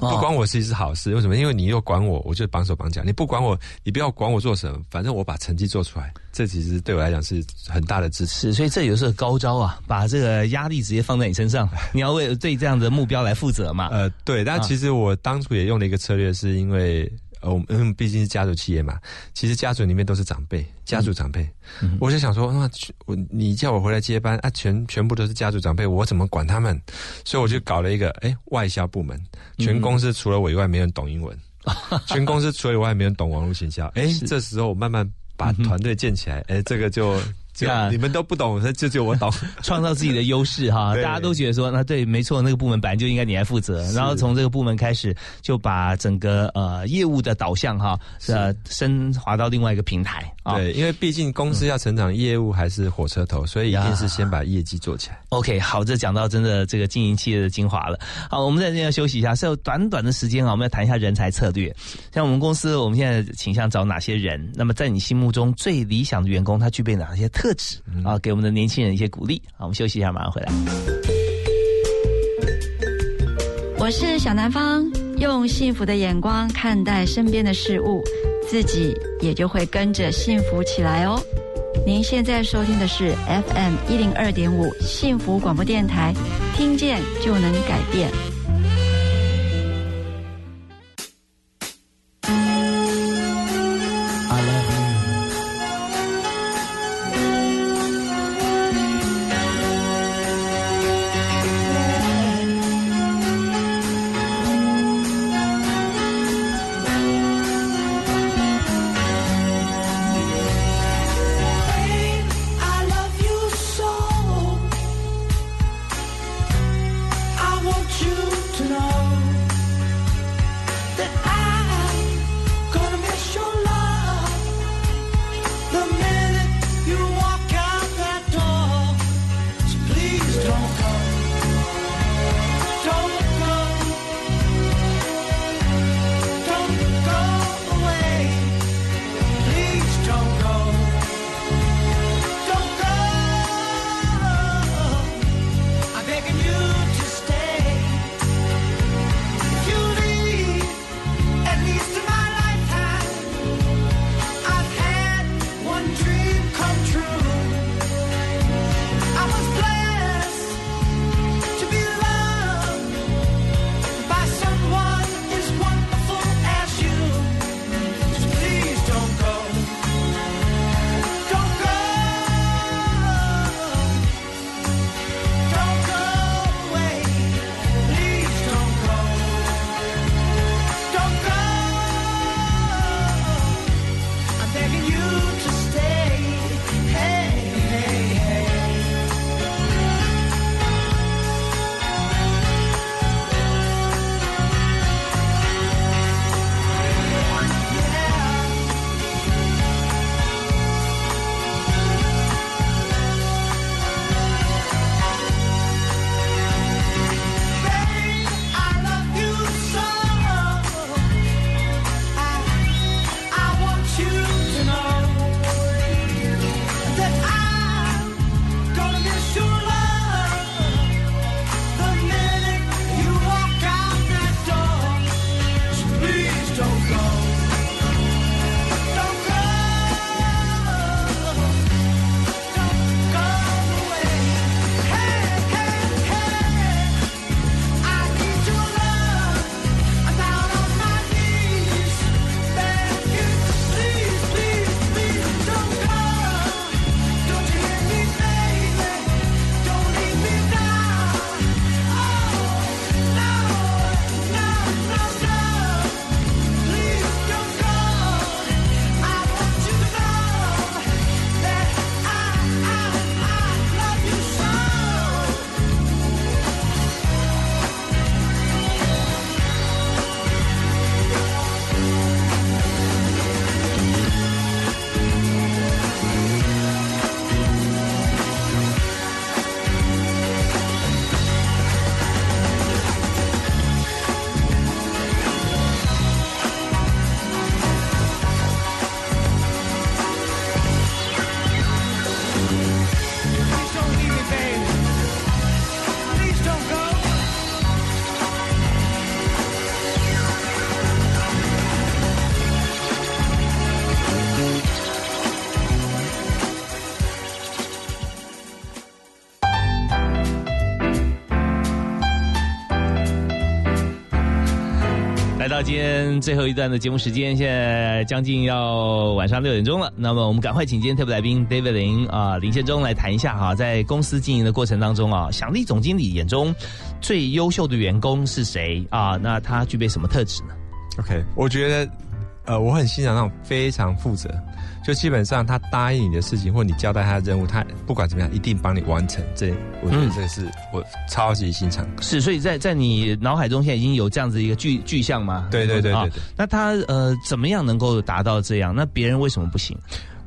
哦不管我其实是好事，为什么？因为你又管我，我就绑手绑脚；你不管我，你不要管我做什么，反正我把成绩做出来，这其实对我来讲是很大的支持。是，所以这有时候高招啊，把这个压力直接放在你身上，你要为对这样的目标来负责嘛。呃，对，但啊其实我当初也用了一个策略，是因为呃，我们嗯毕竟是家族企业嘛，其实家族里面都是长辈，家族长辈，嗯。我就想说，那我你叫我回来接班啊，全全部都是家族长辈，我怎么管他们？所以我就搞了一个哎外销部门，嗯。全公司除了我以外没人懂英文，全公司除了我以外没人懂网络行销，哎，这时候我慢慢把团队建起来，哎，这个就。就啊你们都不懂，就只有我懂，创造自己的优势哈，大家都觉得说，那对，没错，那个部门本来就应该你来负责，然后从这个部门开始就把整个呃业务的导向哈，呃升华到另外一个平台啊。对，因为毕竟公司要成长，业务还是火车头，所以一定是先把业绩做起来。OK，好，这讲到真的这个经营企业的精华了。好，我们在这要休息一下，是有短短的时间啊，我们要谈一下人才策略。像我们公司，我们现在倾向找哪些人？那么在你心目中最理想的员工，他具备哪些特质啊？给我们的年轻人一些鼓励。好，我们休息一下，马上回来。我是小南方，用幸福的眼光看待身边的事物，自己也就会跟着幸福起来哦。您现在收听的是 FM 一零二点五幸福广播电台，听见就能改变。今天最后一段的节目时间，现在将近要晚上六点钟了。那么我们赶快请今天特别来宾 David 林啊林宪忠来谈一下哈，在公司经营的过程当中啊，想力总经理眼中最优秀的员工是谁啊？那他具备什么特质呢？OK，我觉得，呃，我很欣赏那种非常负责，就基本上他答应你的事情，或你交代他的任务，他不管怎么样，一定帮你完成。这我觉得嗯这是我超级欣赏。是，所以在在你脑海中现在已经有这样子一个具具象吗？对对对啊对对。那他呃怎么样能够达到这样？那别人为什么不行？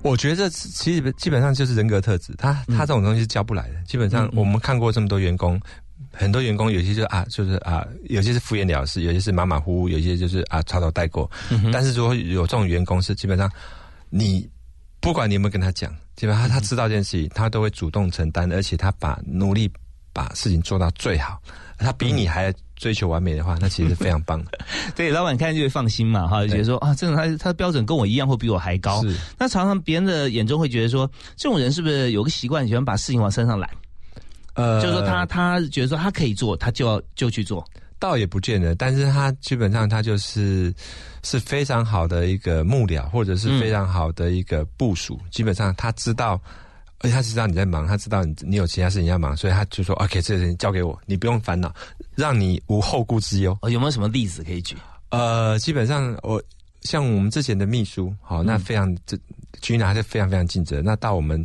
我觉得这其实基本上就是人格特质，他他这种东西是教不来的。基本上我们看过这么多员工，很多员工有些就啊就是啊，有些是敷衍了事，有些是马马虎虎，有些就是啊草草带过。嗯但是如果有这种员工是基本上你不管你有没有跟他讲，基本上他他知道这件事情，他都会主动承担，而且他把努力把事情做到最好。他比你还追求完美的话，那其实是非常棒的。对，老板看就会放心嘛，哈，就觉得说啊，这种他他的标准跟我一样，或比我还高。是那常常别人的眼中会觉得说，这种人是不是有个习惯，喜欢把事情往身上揽？呃就是说他他觉得说他可以做，他就要就去做。倒也不见得，但是他基本上他就是是非常好的一个幕僚，或者是非常好的一个部署。基本上他知道，而且他知道你在忙，他知道你你有其他事情要忙，所以他就说：“OK，这个事情交给我，你不用烦恼，让你无后顾之忧。”哦，有没有什么例子可以举？呃，基本上我像我们之前的秘书，好，那非常这君娜还是非常非常尽责。那到我们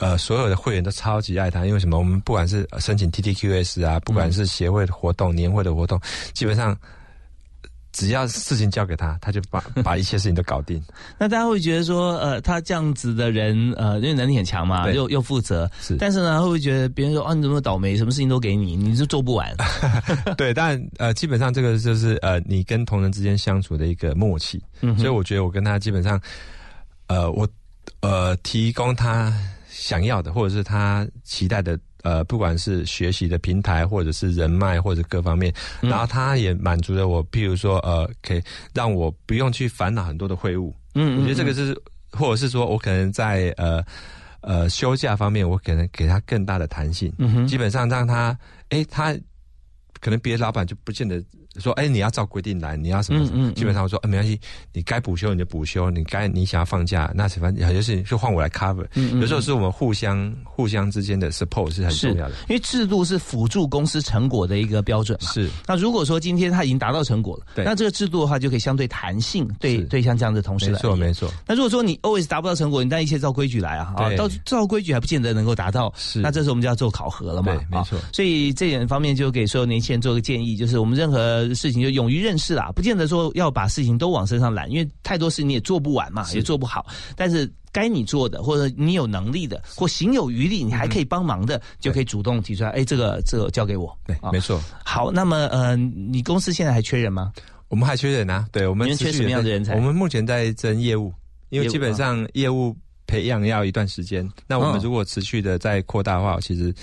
呃所有的会员都超级爱他，因为什么？我们不管是呃申请 TTQS 啊，不管是协会的活动、年会的活动，基本上只要事情交给他，他就把 把一切事情都搞定。那大家会觉得说，呃，他这样子的人，呃，因为能力很强嘛，又又负责，是但是呢，会不会觉得别人说，哦，你怎么倒霉，什么事情都给你，你就做不完？对，但呃，基本上这个就是呃，你跟同仁之间相处的一个默契。嗯所以我觉得我跟他基本上，呃，我呃提供他想要的，或者是他期待的，呃，不管是学习的平台，或者是人脉，或者各方面，嗯然后他也满足了我，譬如说，呃，可以让我不用去烦恼很多的会务。嗯我觉得这个是，或者是说我可能在呃呃休假方面，我可能给他更大的弹性。嗯哼基本上让他，哎，他可能别的老板就不见得说，哎，你要照规定来，你要什么什么？嗯嗯嗯基本上我说，哎，没关系，你该补休你就补休，你该你想要放假，那反正有些事情就换我来 cover。有时候是我们互相互相之间的 support 是很重要的。因为制度是辅助公司成果的一个标准嘛。是。那如果说今天他已经达到成果了，那这个制度的话就可以相对弹性，对是对像这样的同事没来而言错没错。那如果说你 always 达不到成果，你但一切照规矩来啊，啊，对到照规矩还不见得能够达到，是那这时候我们就要做考核了嘛，啊对没错所以这点方面就给所有年轻人做个建议，就是我们任何事情就勇于认识啦，不见得说要把事情都往身上揽，因为太多事情你也做不完嘛，也做不好，但是。该你做的，或者你有能力的，或行有余力，你还可以帮忙的，就可以主动提出来。哎，这个这个交给我。对，啊没错。好，那么呃，你公司现在还缺人吗？我们还缺人啊，对我们缺什么样的人才我们目前在争业务，因为基本上业务培养要一段时间。那我们嗯如果持续的在扩大的话，其实。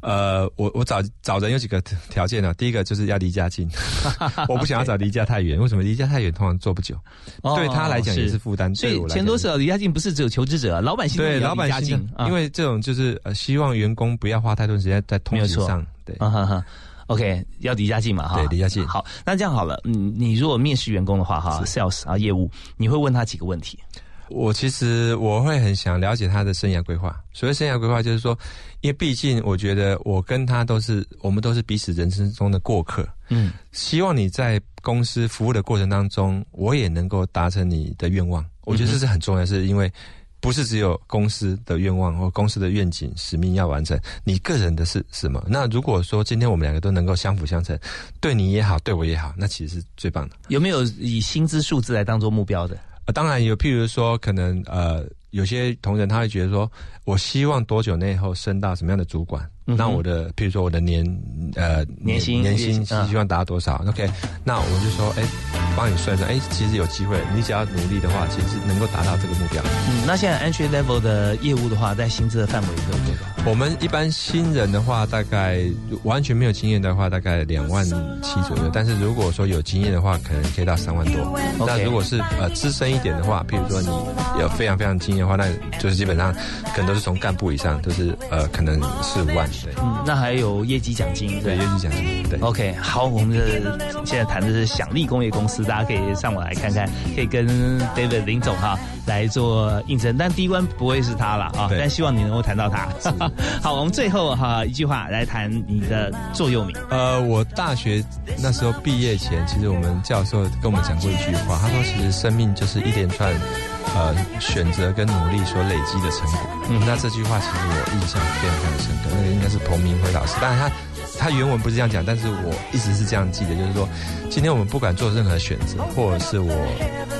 呃，我我找找人有几个条件呢、第一个就是要离家近，我不想要找离家太远。为什么离家太远通常做不久？哦对他来讲也是负担。所以钱多少离家近不是只有求职者，老板心中也对老要离家近板心，啊因为这种就是呃，希望员工不要花太多时间在通勤上。对，啊哈哈。OK，要离家近嘛哈，对离家近好，那这样好了，嗯，你如果面试员工的话哈，sales 啊业务，你会问他几个问题？我其实我会很想了解他的生涯规划。所谓生涯规划，就是说，因为毕竟我觉得我跟他都是，我们都是彼此人生中的过客。嗯，希望你在公司服务的过程当中，我也能够达成你的愿望。我觉得这是很重要的，是因为不是只有公司的愿望或公司的愿景使命要完成，你个人的是什么？那如果说今天我们两个都能够相辅相成，对你也好，对我也好，那其实是最棒的。有没有以薪资数字来当做目标的？呃，当然有，譬如说，可能呃，有些同仁他会觉得说，我希望多久内后升到什么样的主管？嗯那我的譬如说我的年呃年薪年薪希望达到多少、o k 那我就说，哎，帮你算算，哎，其实有机会，你只要努力的话，其实能够达到这个目标。嗯，那现在 entry level 的业务的话，在薪资的范围是有多少？我们一般新人的话，大概完全没有经验的话，大概两万七左右。但是如果说有经验的话，可能可以到三万多。那如果是呃资深一点的话，譬如说你有非常非常经验的话，那就是基本上可能都是从干部以上，都是呃可能四五万对。嗯，那还有业绩奖金，对业绩奖金，对。OK，好，我们的现在谈的是响力工业公司，大家可以上网来看看，可以跟 David 林总哈来做应征，但第一关不会是他了啊，但希望你能够谈到他。好，我们最后哈一句话来谈你的座右铭。呃，我大学那时候毕业前，其实我们教授跟我们讲过一句话，他说其实生命就是一连串呃选择跟努力所累积的成果。嗯，那这句话其实我印象非常非常深刻，那个应该是彭明辉老师，但是他。他原文不是这样讲，但是我一直是这样记得，就是说，今天我们不管做任何选择，或者是我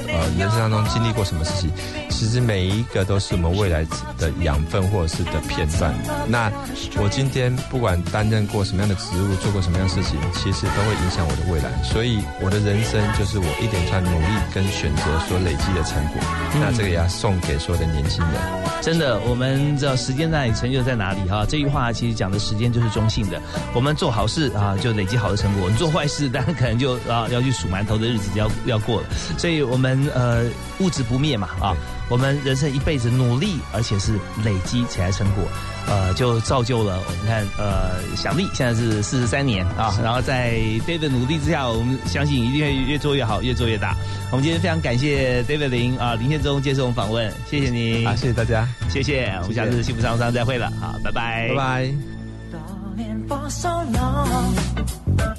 呃人生当中经历过什么事情，其实每一个都是我们未来的养分或者是的片段。那我今天不管担任过什么样的职务，做过什么样的事情，其实都会影响我的未来。所以我的人生就是我一连串努力跟选择所累积的成果。那这个也要送给所有的年轻人。真的，我们知道时间在哪里，成就在哪里哈。这句话其实讲的时间就是中性的。我们做好事啊，就累积好的成果；你做坏事，当然可能就啊要去数馒头的日子要要过了。所以我们呃物质不灭嘛啊，我们人生一辈子努力，而且是累积起来成果，呃，就造就了我们看呃响力现在是四十三年啊，然后在 David 努力之下，我们相信一定会越做越好，越做越大。我们今天非常感谢 David 林啊林宪忠接受我们访问，谢谢您啊，谢谢大家，谢谢，我们下次幸福商商再会了，好，拜拜，拜拜。For so long.